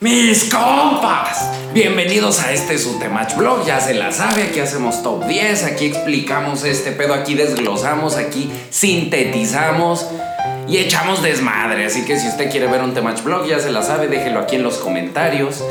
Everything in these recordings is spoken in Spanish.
Mis compas, bienvenidos a este Sutemach Blog, ya se la sabe, aquí hacemos top 10, aquí explicamos este pedo, aquí desglosamos, aquí sintetizamos y echamos desmadre, así que si usted quiere ver un Temach Blog, ya se la sabe, déjelo aquí en los comentarios.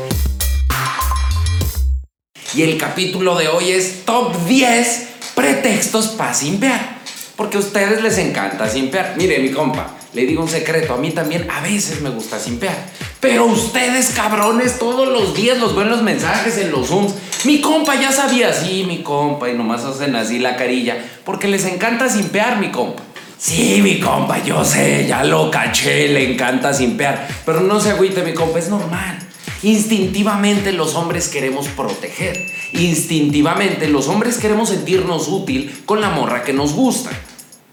Y el capítulo de hoy es top 10 pretextos para simpear, porque a ustedes les encanta simpear. Mire, mi compa, le digo un secreto, a mí también a veces me gusta simpear. Pero ustedes, cabrones, todos los días los ven los mensajes en los Zooms. Mi compa ya sabía, sí, mi compa, y nomás hacen así la carilla, porque les encanta simpear, mi compa. Sí, mi compa, yo sé, ya lo caché, le encanta simpear. Pero no se agüite, mi compa, es normal. Instintivamente los hombres queremos proteger. Instintivamente los hombres queremos sentirnos útil con la morra que nos gusta.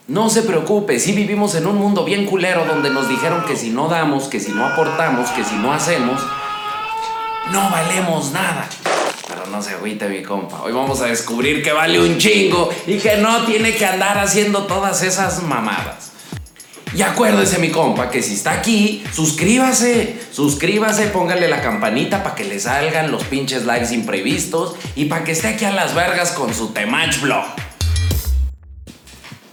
No se preocupe, si vivimos en un mundo bien culero donde nos dijeron que si no damos, que si no aportamos, que si no hacemos, no valemos nada. Pero no se agüite mi compa, hoy vamos a descubrir que vale un chingo y que no tiene que andar haciendo todas esas mamadas. Y acuérdese mi compa que si está aquí, suscríbase, suscríbase, póngale la campanita para que le salgan los pinches likes imprevistos y para que esté aquí a las vergas con su Temach Blog.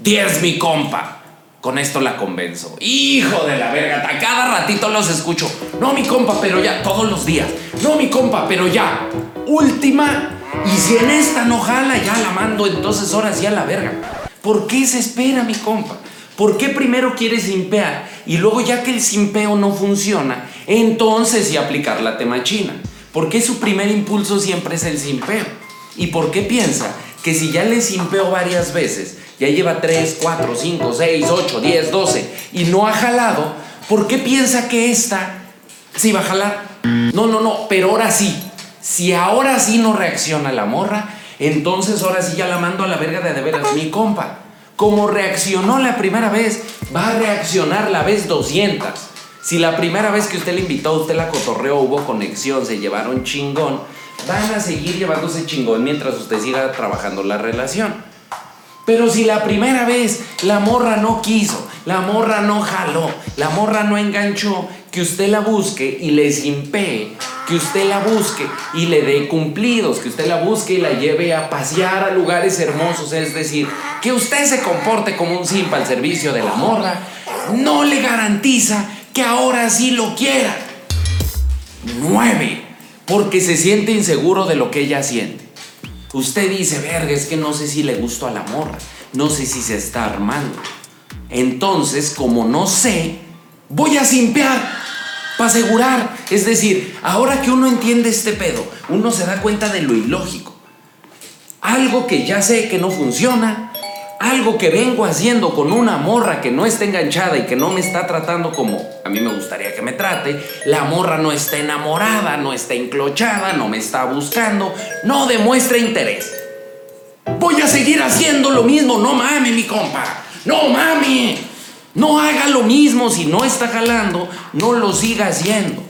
10 mi compa. Con esto la convenzo. Hijo de la verga, a cada ratito los escucho. No mi compa, pero ya, todos los días. No mi compa, pero ya. Última. Y si en esta no jala, ya la mando entonces ahora sí a la verga. ¿Por qué se espera mi compa? ¿Por qué primero quiere simpear y luego ya que el simpeo no funciona, entonces sí aplicar la temachina? ¿Por qué su primer impulso siempre es el simpeo? ¿Y por qué piensa que si ya le simpeo varias veces, ya lleva 3, 4, 5, 6, 8, 10, 12 y no ha jalado, ¿por qué piensa que esta sí va a jalar? No, no, no, pero ahora sí. Si ahora sí no reacciona la morra, entonces ahora sí ya la mando a la verga de de veras, mi compa. Como reaccionó la primera vez, va a reaccionar la vez 200. Si la primera vez que usted le invitó, usted la cotorreó, hubo conexión, se llevaron chingón, van a seguir llevándose chingón mientras usted siga trabajando la relación. Pero si la primera vez la morra no quiso, la morra no jaló, la morra no enganchó, que usted la busque y le simpee, que usted la busque y le dé cumplidos, que usted la busque y la lleve a pasear a lugares hermosos, es decir, que usted se comporte como un simpa al servicio de la morra, no le garantiza que ahora sí lo quiera. 9. Porque se siente inseguro de lo que ella siente. Usted dice, verga, es que no sé si le gusto a la morra, no sé si se está armando. Entonces, como no sé, voy a simpear para asegurar. Es decir, ahora que uno entiende este pedo, uno se da cuenta de lo ilógico. Algo que ya sé que no funciona, algo que vengo haciendo con una morra que no está enganchada y que no me está tratando como a mí me gustaría que me trate, la morra no está enamorada, no está enclochada, no me está buscando, no demuestra interés. Voy a seguir haciendo lo mismo, no mami, mi compa, no mami. No haga lo mismo si no está jalando, no lo siga haciendo.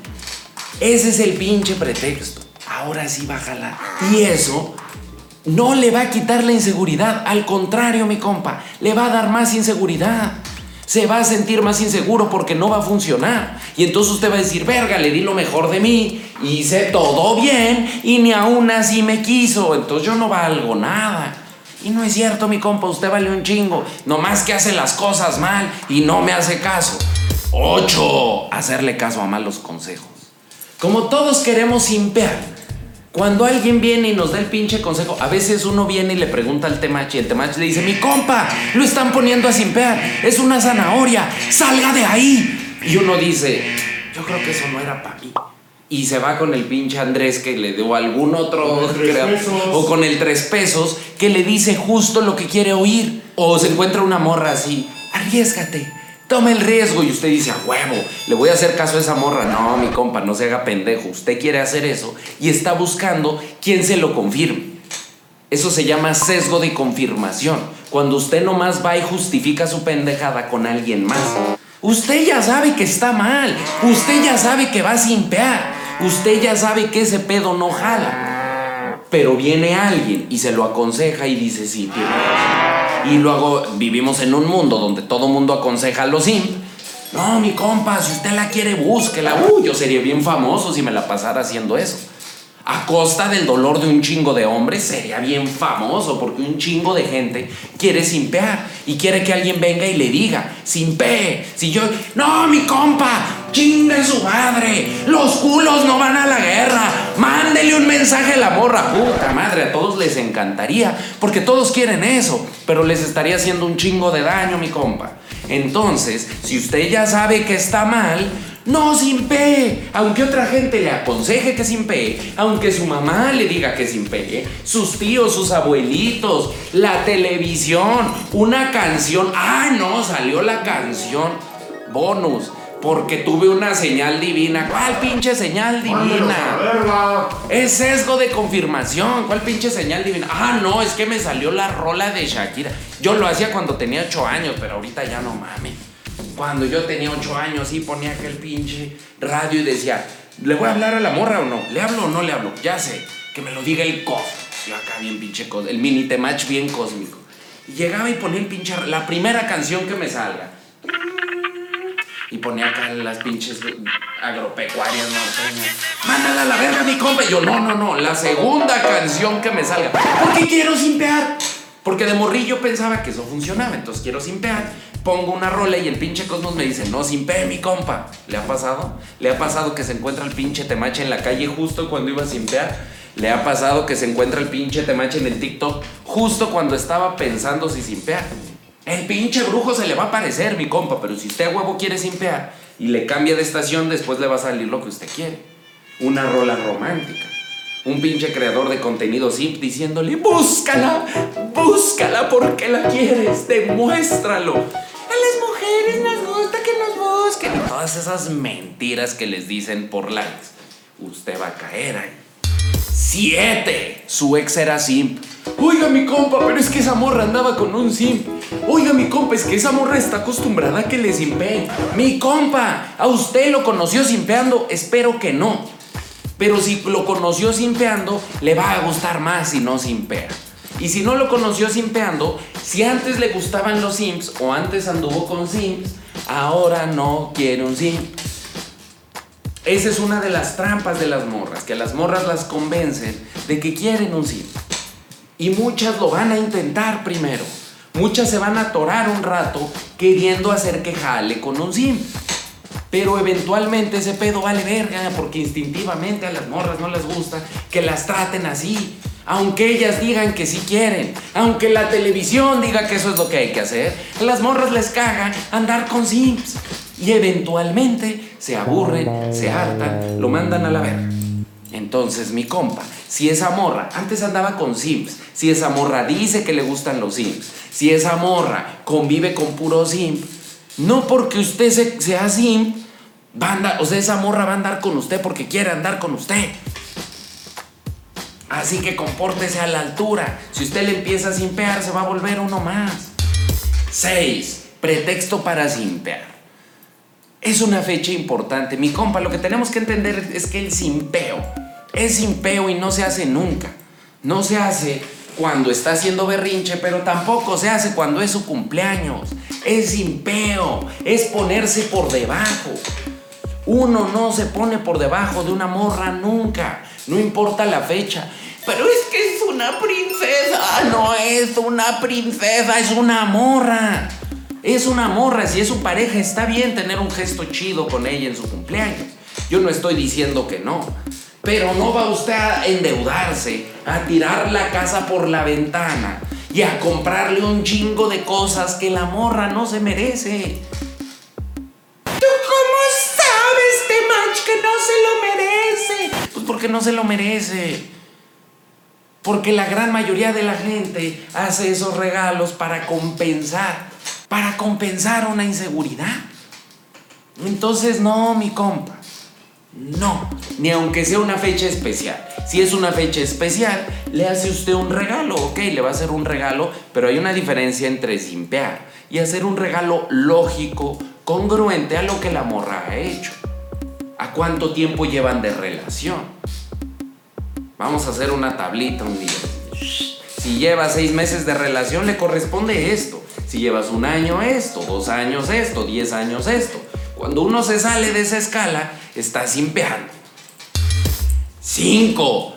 Ese es el pinche pretexto. Ahora sí va a jalar. Y eso no le va a quitar la inseguridad. Al contrario, mi compa, le va a dar más inseguridad. Se va a sentir más inseguro porque no va a funcionar. Y entonces usted va a decir, verga, le di lo mejor de mí, hice todo bien y ni aún así me quiso. Entonces yo no valgo nada. Y no es cierto, mi compa, usted vale un chingo. Nomás que hace las cosas mal y no me hace caso. 8. Hacerle caso a malos consejos. Como todos queremos simpear, cuando alguien viene y nos da el pinche consejo, a veces uno viene y le pregunta al temach y el temach le dice, mi compa, lo están poniendo a simpear, es una zanahoria, salga de ahí. Y uno dice, yo creo que eso no era para mí. Y se va con el pinche Andrés que le dio algún otro, o con el tres pesos, que le dice justo lo que quiere oír. O se encuentra una morra así, arriesgate Toma el riesgo y usted dice, a huevo, le voy a hacer caso a esa morra. No, mi compa, no se haga pendejo. Usted quiere hacer eso y está buscando quien se lo confirme. Eso se llama sesgo de confirmación. Cuando usted nomás va y justifica su pendejada con alguien más. Usted ya sabe que está mal. Usted ya sabe que va a simpear. Usted ya sabe que ese pedo no jala. Pero viene alguien y se lo aconseja y dice, sí, tiene y luego vivimos en un mundo donde todo mundo aconseja a los imp. No, mi compa, si usted la quiere, búsquela. Uh, yo sería bien famoso si me la pasara haciendo eso. A costa del dolor de un chingo de hombres, sería bien famoso porque un chingo de gente quiere simpear y quiere que alguien venga y le diga, simpe, si yo, no, mi compa, chingue su madre, los culos no van a la guerra, mándele un mensaje a la morra, puta madre, a todos les encantaría, porque todos quieren eso, pero les estaría haciendo un chingo de daño, mi compa. Entonces, si usted ya sabe que está mal, no simpee, aunque otra gente le aconseje que simpee, aunque su mamá le diga que simpee, sus tíos, sus abuelitos, la televisión, una canción. Ah, no, salió la canción bonus. Porque tuve una señal divina. ¿Cuál pinche señal divina? Es sesgo de confirmación. ¿Cuál pinche señal divina? Ah, no, es que me salió la rola de Shakira. Yo lo hacía cuando tenía 8 años, pero ahorita ya no mames. Cuando yo tenía 8 años y ponía aquel pinche radio y decía, ¿le voy a hablar a la morra o no? ¿Le hablo o no le hablo? Ya sé, que me lo diga el cosmos. Yo acá bien pinche cósmico, el mini temach bien cósmico. Y llegaba y ponía el pinche, la primera canción que me salga. Y ponía acá las pinches agropecuarias norteñas. Mándala a la verga, mi compa. Y yo, no, no, no, la segunda canción que me salga. Porque quiero simpear. Porque de morrillo pensaba que eso funcionaba, entonces quiero simpear pongo una rola y el pinche Cosmos me dice, no, sin pe, mi compa. ¿Le ha pasado? ¿Le ha pasado que se encuentra el pinche temache en la calle justo cuando iba a simpear? ¿Le ha pasado que se encuentra el pinche temache en el TikTok justo cuando estaba pensando si simpear? El pinche brujo se le va a aparecer, mi compa, pero si usted a huevo quiere simpear y le cambia de estación, después le va a salir lo que usted quiere. Una rola romántica. Un pinche creador de contenido simp diciéndole, búscala, búscala porque la quieres, demuéstralo las mujeres nos gusta que nos busquen. Todas esas mentiras que les dicen por likes. Usted va a caer ahí. Siete. Su ex era simp. Oiga, mi compa, pero es que esa morra andaba con un simp. Oiga, mi compa, es que esa morra está acostumbrada a que le simpeen. Mi compa, ¿a usted lo conoció simpeando? Espero que no. Pero si lo conoció simpeando, le va a gustar más si no simpea. Y si no lo conoció simpeando, si antes le gustaban los simps o antes anduvo con simps, ahora no quiere un simp. Esa es una de las trampas de las morras, que las morras las convencen de que quieren un simp. Y muchas lo van a intentar primero. Muchas se van a atorar un rato queriendo hacer que jale con un simp. Pero eventualmente ese pedo vale verga porque instintivamente a las morras no les gusta que las traten así aunque ellas digan que sí quieren, aunque la televisión diga que eso es lo que hay que hacer, las morras les cagan andar con simps. Y eventualmente se aburren, se hartan, lo mandan a la verga. Entonces, mi compa, si esa morra antes andaba con simps, si esa morra dice que le gustan los simps, si esa morra convive con puro simp, no porque usted sea simp, va o sea, esa morra va a andar con usted porque quiere andar con usted. Así que compórtese a la altura. Si usted le empieza a simpear, se va a volver uno más. 6. Pretexto para simpear. Es una fecha importante. Mi compa, lo que tenemos que entender es que el simpeo es simpeo y no se hace nunca. No se hace cuando está haciendo berrinche, pero tampoco se hace cuando es su cumpleaños. Es simpeo, es ponerse por debajo. Uno no se pone por debajo de una morra nunca, no importa la fecha. Pero es que es una princesa. No es una princesa, es una morra. Es una morra. Si es su pareja, está bien tener un gesto chido con ella en su cumpleaños. Yo no estoy diciendo que no. Pero no va usted a endeudarse, a tirar la casa por la ventana y a comprarle un chingo de cosas que la morra no se merece. ¿Tú cómo sabes, Temach, que no se lo merece? Pues porque no se lo merece. Porque la gran mayoría de la gente hace esos regalos para compensar, para compensar una inseguridad. Entonces, no, mi compa, no, ni aunque sea una fecha especial. Si es una fecha especial, le hace usted un regalo, ok, le va a hacer un regalo, pero hay una diferencia entre simpear y hacer un regalo lógico, congruente a lo que la morra ha hecho. ¿A cuánto tiempo llevan de relación? Vamos a hacer una tablita un día. Si llevas seis meses de relación, le corresponde esto. Si llevas un año, esto. Dos años, esto. Diez años, esto. Cuando uno se sale de esa escala, está simpeando. 5.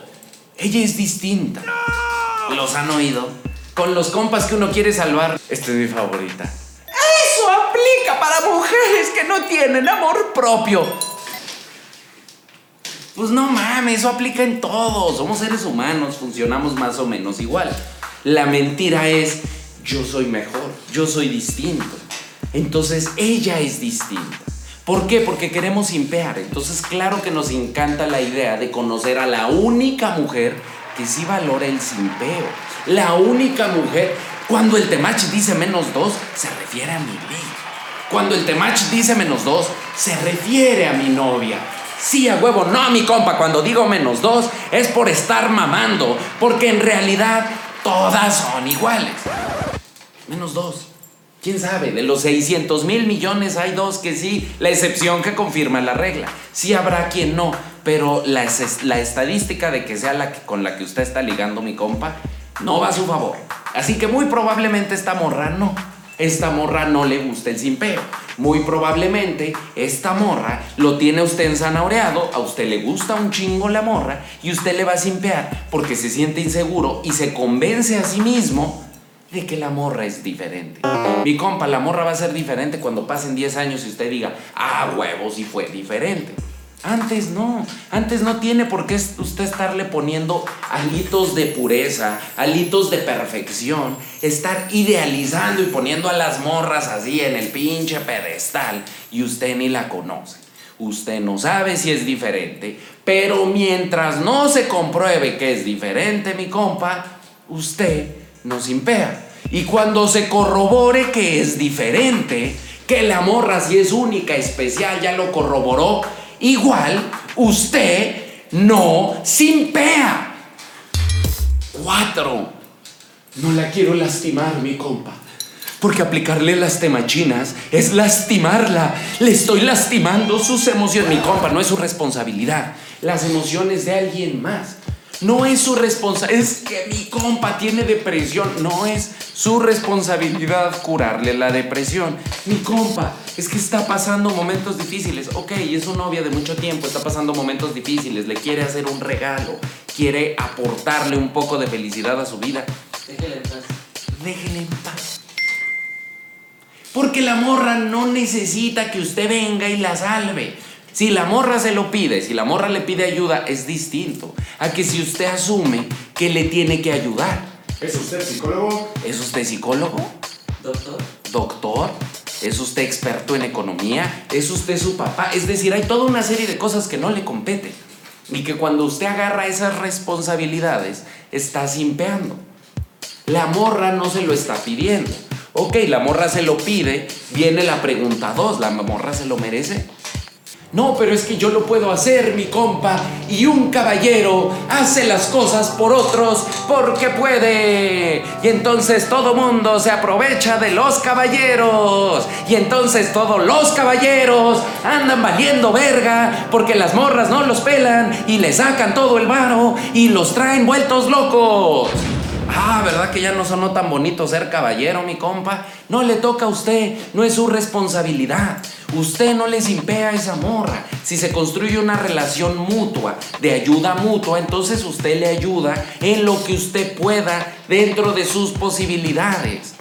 Ella es distinta. ¿Los han oído? Con los compas que uno quiere salvar. Esta es mi favorita. Eso aplica para mujeres que no tienen amor propio. Pues no mames, eso aplica en todos. Somos seres humanos, funcionamos más o menos igual. La mentira es, yo soy mejor, yo soy distinto. Entonces ella es distinta. ¿Por qué? Porque queremos impear. Entonces claro que nos encanta la idea de conocer a la única mujer que sí valora el simpeo. La única mujer. Cuando el temach dice menos dos, se refiere a mi ley. Cuando el temach dice menos dos, se refiere a mi novia. Sí, a huevo, no a mi compa. Cuando digo menos dos, es por estar mamando. Porque en realidad todas son iguales. Menos dos. ¿Quién sabe? De los 600 mil millones hay dos que sí, la excepción que confirma la regla. Sí habrá quien no, pero la, estadística de que sea la que, con la que usted está ligando mi compa no va a su favor. Así que muy probablemente esta morra no. Esta morra no le gusta el simpeo. Muy probablemente esta morra lo tiene usted ensanaoreado, a usted le gusta un chingo la morra y usted le va a simpear porque se siente inseguro y se convence a sí mismo de que la morra es diferente. Mi compa, la morra va a ser diferente cuando pasen 10 años y usted diga, ah, huevos, y fue diferente. Antes no, antes no tiene por qué usted estarle poniendo alitos de pureza, alitos de perfección, estar idealizando y poniendo a las morras así en el pinche pedestal y usted ni la conoce. Usted no sabe si es diferente, pero mientras no se compruebe que es diferente, mi compa, usted nos impea. Y cuando se corrobore que es diferente, que la morra si es única, especial, ya lo corroboró, igual usted no simpea. Cuatro. No la quiero lastimar, mi compa. Porque aplicarle las temachinas es lastimarla. Le estoy lastimando sus emociones. Mi compa, no es su responsabilidad. Las emociones de alguien más. No es su responsabilidad, es que mi compa tiene depresión. No es su responsabilidad curarle la depresión. Mi compa, es que está pasando momentos difíciles. Ok, es su novia de mucho tiempo, está pasando momentos difíciles, le quiere hacer un regalo, quiere aportarle un poco de felicidad a su vida. Déjele en paz. Déjele en paz. Porque la morra no necesita que usted venga y la salve. Si la morra se lo pide, si la morra le pide ayuda, es distinto a que si usted asume que le tiene que ayudar. ¿Es usted psicólogo? ¿Es usted psicólogo? Doctor. ¿Doctor? ¿Es usted experto en economía? ¿Es usted su papá? Es decir, hay toda una serie de cosas que no le competen. Y que cuando usted agarra esas responsabilidades, está simpeando. La morra no se lo está pidiendo. Ok, la morra se lo pide, viene la pregunta dos, ¿la morra se lo merece? No, pero es que yo lo puedo hacer, mi compa. Y un caballero hace las cosas por otros porque puede. Y entonces todo mundo se aprovecha de los caballeros. Y entonces todos los caballeros andan valiendo verga porque las morras no los pelan y le sacan todo el varo y los traen vueltos locos. Ah, ¿verdad que ya no sonó tan bonito ser caballero, mi compa? No le toca a usted, no es su responsabilidad. Usted no les impea a esa morra. Si se construye una relación mutua, de ayuda mutua, entonces usted le ayuda en lo que usted pueda dentro de sus posibilidades.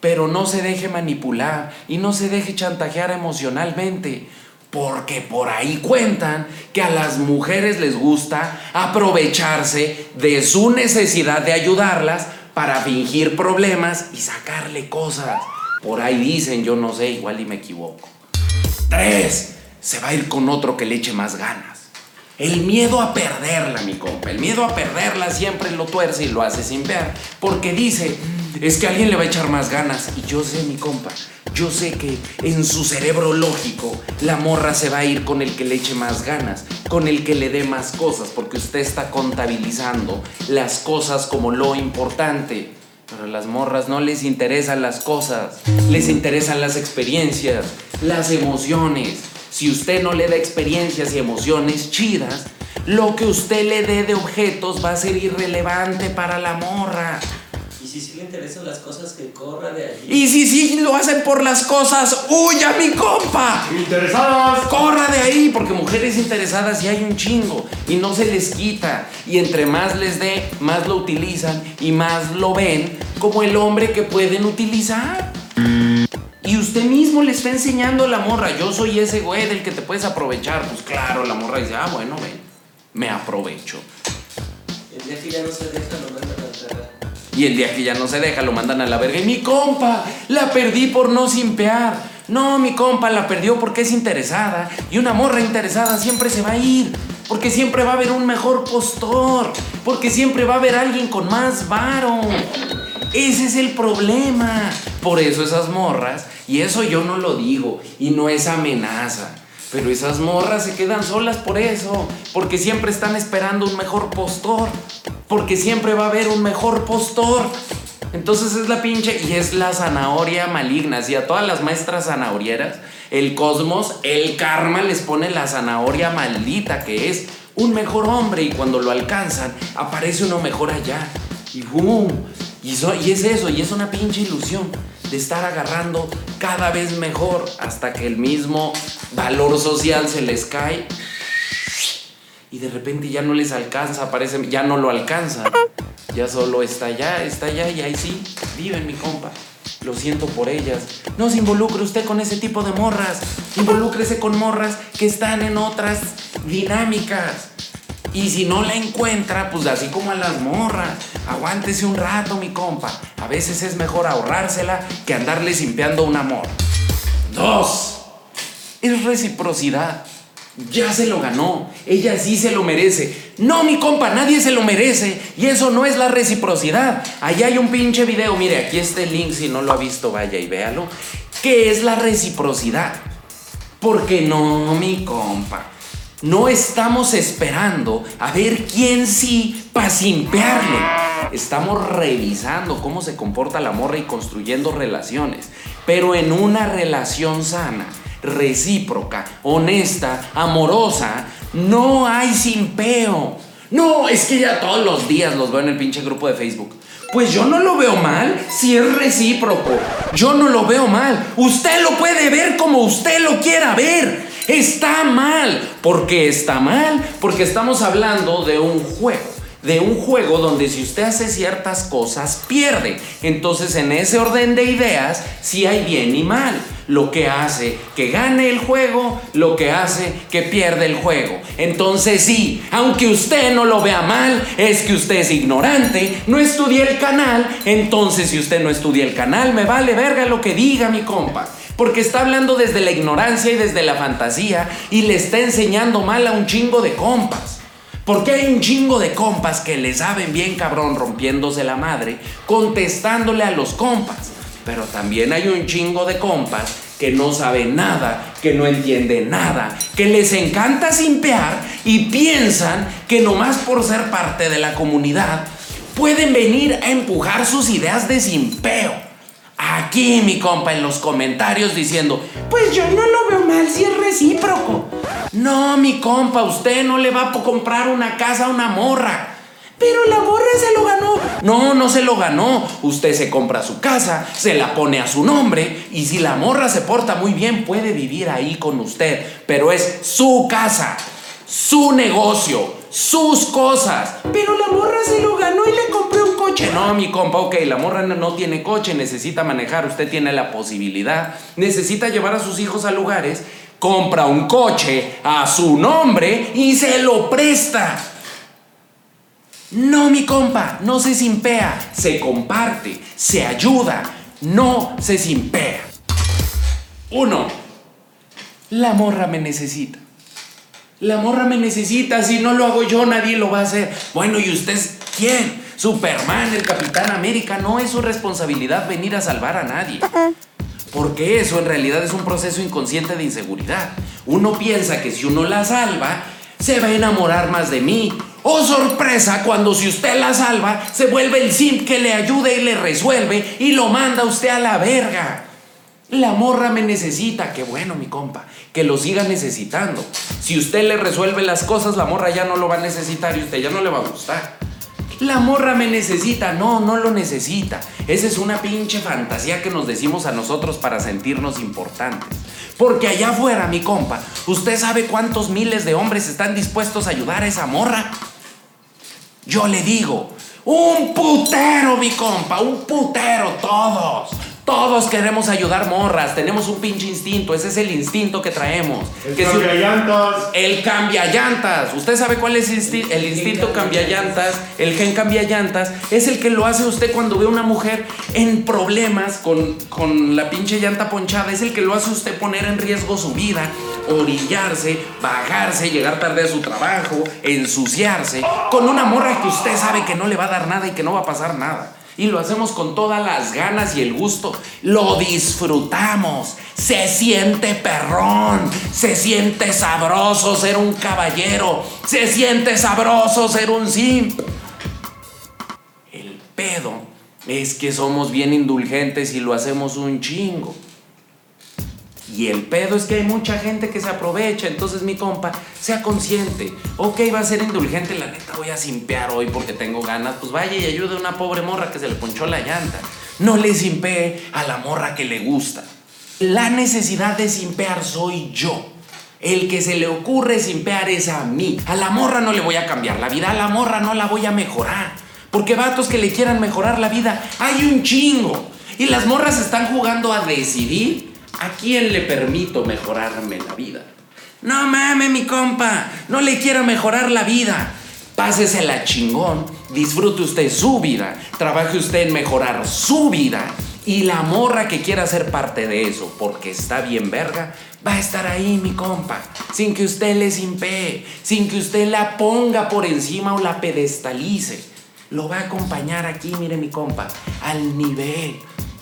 Pero no se deje manipular y no se deje chantajear emocionalmente. Porque por ahí cuentan que a las mujeres les gusta aprovecharse de su necesidad de ayudarlas para fingir problemas y sacarle cosas. Por ahí dicen, yo no sé, igual y me equivoco. Tres, se va a ir con otro que le eche más ganas. El miedo a perderla, mi compa. El miedo a perderla siempre lo tuerce y lo hace sin ver. Porque dice, es que alguien le va a echar más ganas. Y yo sé, mi compa, yo sé que en su cerebro lógico la morra se va a ir con el que le eche más ganas, con el que le dé más cosas, porque usted está contabilizando las cosas como lo importante. Pero a las morras no les interesan las cosas, les interesan las experiencias, las emociones. Si usted no le da experiencias y emociones chidas, lo que usted le dé de objetos va a ser irrelevante para la morra. ¿Y si sí le interesan las cosas, que corra de allí. Y si sí lo hacen por las cosas, ¡huya mi compa! Interesadas. Corra de ahí, porque mujeres interesadas ya hay un chingo y no se les quita. Y entre más les dé, más lo utilizan y más lo ven como el hombre que pueden utilizar. Y usted mismo le está enseñando a la morra, yo soy ese güey del que te puedes aprovechar. Pues claro, la morra dice, ah, bueno, ven, me aprovecho. El día que ya no se deja, tragar. Y el día que ya no se deja, lo mandan a la verga. Y mi compa, la perdí por no simpear. No, mi compa la perdió porque es interesada. Y una morra interesada siempre se va a ir. Porque siempre va a haber un mejor postor. Porque siempre va a haber alguien con más varo. Ese es el problema. Por eso esas morras, y eso yo no lo digo, y no es amenaza. Pero esas morras se quedan solas por eso, porque siempre están esperando un mejor postor, porque siempre va a haber un mejor postor. Entonces es la pinche y es la zanahoria maligna. Si a todas las maestras zanahorieras, el cosmos, el karma les pone la zanahoria maldita que es un mejor hombre y cuando lo alcanzan aparece uno mejor allá. Y so- y es eso, y es una pinche ilusión de estar agarrando cada vez mejor hasta que el mismo valor social se les cae y de repente ya no les alcanza, parece, ya no lo alcanzan. Ya solo está allá, está allá y ahí sí, viven mi compa. Lo siento por ellas. No se involucre usted con ese tipo de morras. Involúcrese con morras que están en otras dinámicas. Y si no la encuentra, pues así como a las morras, aguántese un rato, mi compa. A veces es mejor ahorrársela que andarle simpeando un amor. Dos, es reciprocidad. Ya se lo ganó. Ella sí se lo merece. No, mi compa, nadie se lo merece. Y eso no es la reciprocidad. Allá hay un pinche video. Mire, aquí está el link. Si no lo ha visto, vaya y véalo. ¿Qué es la reciprocidad? Porque no, mi compa. No estamos esperando a ver quién sí para simpearle. Estamos revisando cómo se comporta la morra y construyendo relaciones. Pero en una relación sana, recíproca, honesta, amorosa, no hay simpeo. No, es que ya todos los días los veo en el pinche grupo de Facebook. Pues yo no lo veo mal si es recíproco. Yo no lo veo mal. Usted lo puede ver como usted lo quiera ver. Está mal. ¿Por qué está mal? Porque estamos hablando de un juego. De un juego donde si usted hace ciertas cosas, pierde. Entonces en ese orden de ideas, sí hay bien y mal. Lo que hace que gane el juego, lo que hace que pierde el juego. Entonces sí, aunque usted no lo vea mal, es que usted es ignorante, no estudia el canal. Entonces si usted no estudia el canal, me vale verga lo que diga mi compa. Porque está hablando desde la ignorancia y desde la fantasía y le está enseñando mal a un chingo de compas. Porque hay un chingo de compas que le saben bien cabrón rompiéndose la madre, contestándole a los compas. Pero también hay un chingo de compas que no saben nada, que no entienden nada, que les encanta simpear y piensan que nomás por ser parte de la comunidad pueden venir a empujar sus ideas de simpeo. Aquí mi compa en los comentarios diciendo, pues yo no lo veo mal si es recíproco. No, mi compa, usted no le va a comprar una casa a una morra. Pero la morra se lo ganó. No, no se lo ganó. Usted se compra su casa, se la pone a su nombre y si la morra se porta muy bien puede vivir ahí con usted. Pero es su casa, su negocio, sus cosas. Pero la morra se lo ganó y le compré un coche. No, mi compa, ok, la morra no, no tiene coche, necesita manejar, usted tiene la posibilidad, necesita llevar a sus hijos a lugares, compra un coche a su nombre y se lo presta. No, mi compa, no se simpea, se comparte, se ayuda, no se simpea. Uno, la morra me necesita. La morra me necesita, si no lo hago yo, nadie lo va a hacer. Bueno, ¿y usted quién? Superman, el Capitán América, no es su responsabilidad venir a salvar a nadie. Porque eso en realidad es un proceso inconsciente de inseguridad. Uno piensa que si uno la salva, se va a enamorar más de mí. ¡Oh, sorpresa! Cuando si usted la salva, se vuelve el simp que le ayuda y le resuelve y lo manda usted a la verga. La morra me necesita, qué bueno mi compa, que lo siga necesitando. Si usted le resuelve las cosas, la morra ya no lo va a necesitar y usted ya no le va a gustar. La morra me necesita. No, no lo necesita. Esa es una pinche fantasía que nos decimos a nosotros para sentirnos importantes. Porque allá afuera, mi compa, ¿usted sabe cuántos miles de hombres están dispuestos a ayudar a esa morra? Yo le digo, un putero, mi compa, un putero, todos. Todos queremos ayudar morras, tenemos un pinche instinto, ese es el instinto que traemos. El que si- cambia llantas. el cambia llantas. ¿Usted sabe cuál es insti- el instinto cambia llantas? El gen cambia llantas. Es el que lo hace usted cuando ve a una mujer en problemas con, con la pinche llanta ponchada. Es el que lo hace usted poner en riesgo su vida, orillarse, bajarse, llegar tarde a su trabajo, ensuciarse. Con una morra que usted sabe que no le va a dar nada y que no va a pasar nada. Y lo hacemos con todas las ganas y el gusto. Lo disfrutamos. Se siente perrón. Se siente sabroso ser un caballero. Se siente sabroso ser un simp. El pedo es que somos bien indulgentes y lo hacemos un chingo. Y el pedo es que hay mucha gente que se aprovecha. Entonces, mi compa, sea consciente. Ok, va a ser indulgente. La neta, voy a simpear hoy porque tengo ganas. Pues vaya y ayude a una pobre morra que se le ponchó la llanta. No le simpee a la morra que le gusta. La necesidad de simpear soy yo. El que se le ocurre simpear es a mí. A la morra no le voy a cambiar la vida. A la morra no la voy a mejorar. Porque vatos que le quieran mejorar la vida, hay un chingo. Y las morras están jugando a decidir a quién le permito mejorarme la vida. No mames, mi compa, no le quiero mejorar la vida. Pásesela chingón, disfrute usted su vida, trabaje usted en mejorar su vida y la morra que quiera ser parte de eso, porque está bien verga, va a estar ahí, mi compa, sin que usted le simpee, sin que usted la ponga por encima o la pedestalice. Lo va a acompañar aquí, mire mi compa, al nivel.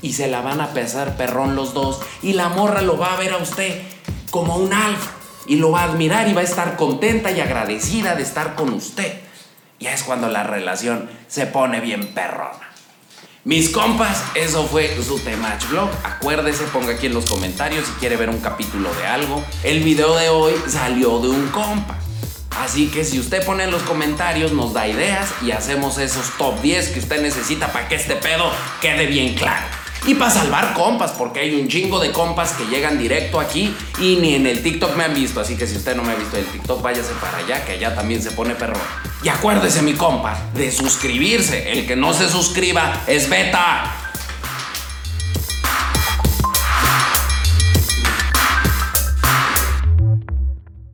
Y se la van a pesar perrón los dos. Y la morra lo va a ver a usted como un alfa. Y lo va a admirar y va a estar contenta y agradecida de estar con usted. Ya es cuando la relación se pone bien perrona. Mis compas, eso fue su Temach Vlog. Acuérdese, ponga aquí en los comentarios si quiere ver un capítulo de algo. El video de hoy salió de un compa. Así que si usted pone en los comentarios, nos da ideas y hacemos esos top 10 que usted necesita para que este pedo quede bien claro. Y para salvar compas, porque hay un chingo de compas que llegan directo aquí y ni en el TikTok me han visto. Así que si usted no me ha visto en el TikTok, váyase para allá, que allá también se pone perro. Y acuérdese, mi compa, de suscribirse. El que no se suscriba es beta.